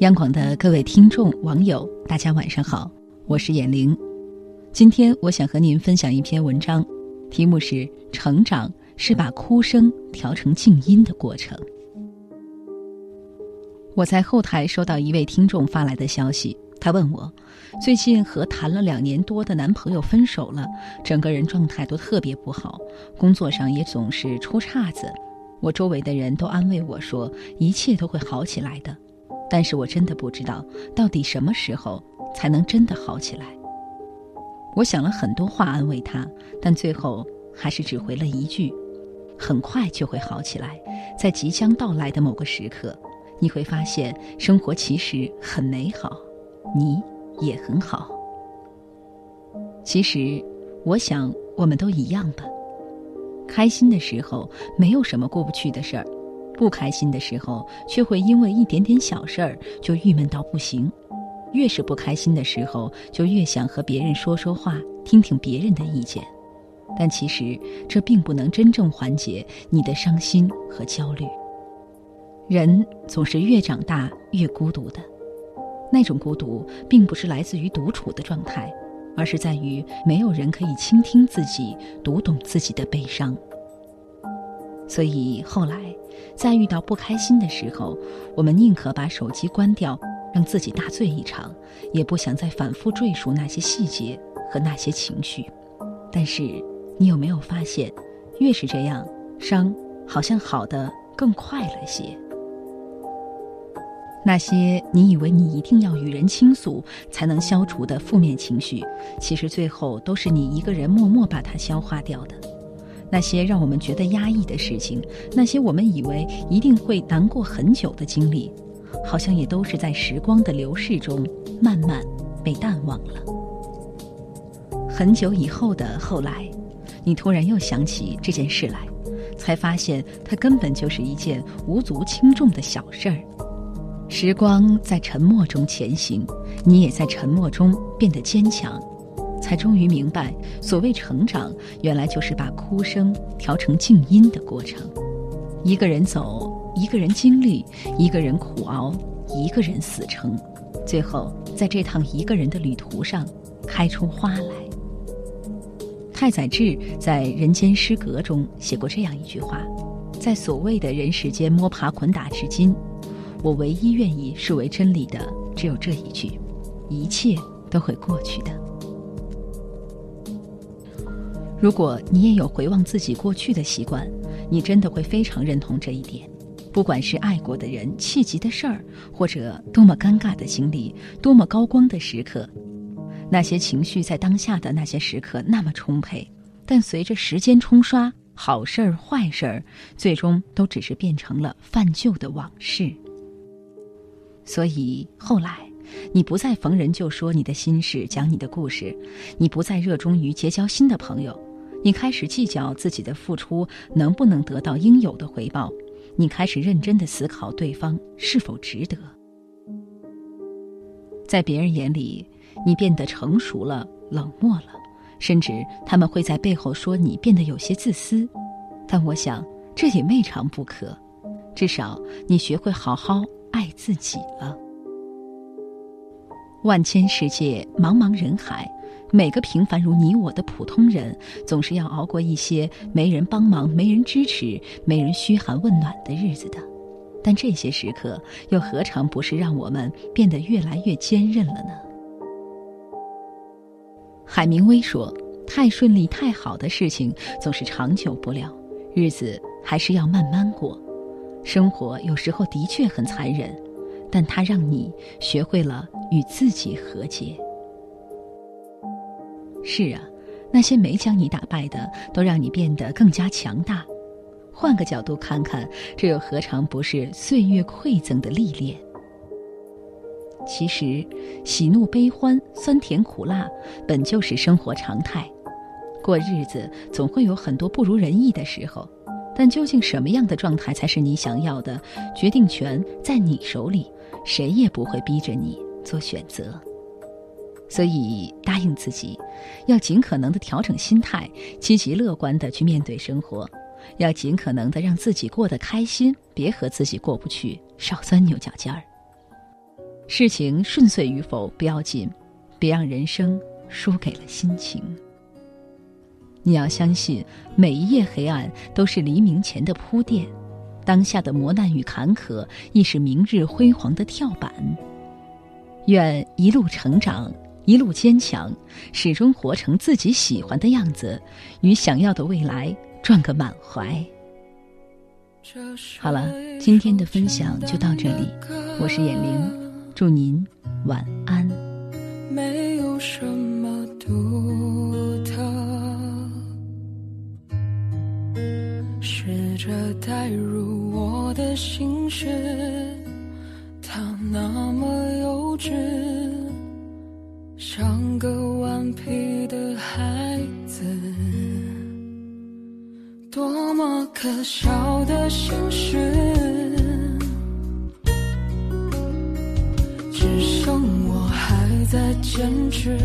央广的各位听众、网友，大家晚上好，我是眼玲。今天我想和您分享一篇文章，题目是《成长是把哭声调成静音的过程》。我在后台收到一位听众发来的消息，他问我，最近和谈了两年多的男朋友分手了，整个人状态都特别不好，工作上也总是出岔子。我周围的人都安慰我说，一切都会好起来的。但是我真的不知道，到底什么时候才能真的好起来。我想了很多话安慰他，但最后还是只回了一句：“很快就会好起来，在即将到来的某个时刻，你会发现生活其实很美好，你也很好。”其实，我想我们都一样吧。开心的时候，没有什么过不去的事儿。不开心的时候，却会因为一点点小事儿就郁闷到不行。越是不开心的时候，就越想和别人说说话，听听别人的意见。但其实这并不能真正缓解你的伤心和焦虑。人总是越长大越孤独的，那种孤独并不是来自于独处的状态，而是在于没有人可以倾听自己、读懂自己的悲伤。所以后来。在遇到不开心的时候，我们宁可把手机关掉，让自己大醉一场，也不想再反复赘述那些细节和那些情绪。但是，你有没有发现，越是这样，伤好像好的更快了些？那些你以为你一定要与人倾诉才能消除的负面情绪，其实最后都是你一个人默默把它消化掉的。那些让我们觉得压抑的事情，那些我们以为一定会难过很久的经历，好像也都是在时光的流逝中慢慢被淡忘了。很久以后的后来，你突然又想起这件事来，才发现它根本就是一件无足轻重的小事儿。时光在沉默中前行，你也在沉默中变得坚强。才终于明白，所谓成长，原来就是把哭声调成静音的过程。一个人走，一个人经历，一个人苦熬，一个人死撑，最后在这趟一个人的旅途上，开出花来。太宰治在《人间失格》中写过这样一句话：在所谓的人世间摸爬滚打至今，我唯一愿意视为真理的，只有这一句：一切都会过去的。如果你也有回望自己过去的习惯，你真的会非常认同这一点。不管是爱过的人、气急的事儿，或者多么尴尬的经历、多么高光的时刻，那些情绪在当下的那些时刻那么充沛，但随着时间冲刷，好事儿、坏事儿，最终都只是变成了泛旧的往事。所以后来，你不再逢人就说你的心事、讲你的故事，你不再热衷于结交新的朋友。你开始计较自己的付出能不能得到应有的回报，你开始认真的思考对方是否值得。在别人眼里，你变得成熟了、冷漠了，甚至他们会在背后说你变得有些自私。但我想，这也未尝不可，至少你学会好好爱自己了。万千世界，茫茫人海。每个平凡如你我的普通人，总是要熬过一些没人帮忙、没人支持、没人嘘寒问暖的日子的。但这些时刻，又何尝不是让我们变得越来越坚韧了呢？海明威说：“太顺利、太好的事情总是长久不了，日子还是要慢慢过。生活有时候的确很残忍，但它让你学会了与自己和解。”是啊，那些没将你打败的，都让你变得更加强大。换个角度看看，这又何尝不是岁月馈赠的历练？其实，喜怒悲欢、酸甜苦辣，本就是生活常态。过日子总会有很多不如人意的时候，但究竟什么样的状态才是你想要的？决定权在你手里，谁也不会逼着你做选择。所以，答应自己，要尽可能的调整心态，积极乐观的去面对生活，要尽可能的让自己过得开心，别和自己过不去，少钻牛角尖儿。事情顺遂与否不要紧，别让人生输给了心情。你要相信，每一夜黑暗都是黎明前的铺垫，当下的磨难与坎坷亦是明日辉煌的跳板。愿一路成长，一路坚强，始终活成自己喜欢的样子，与想要的未来撞个满怀。好了，今天的分享就到这里，我是眼玲，祝您晚安。没有什么独特，试着带入我的心事，像个顽皮的孩子。多么可笑的心事，只剩我还在坚持。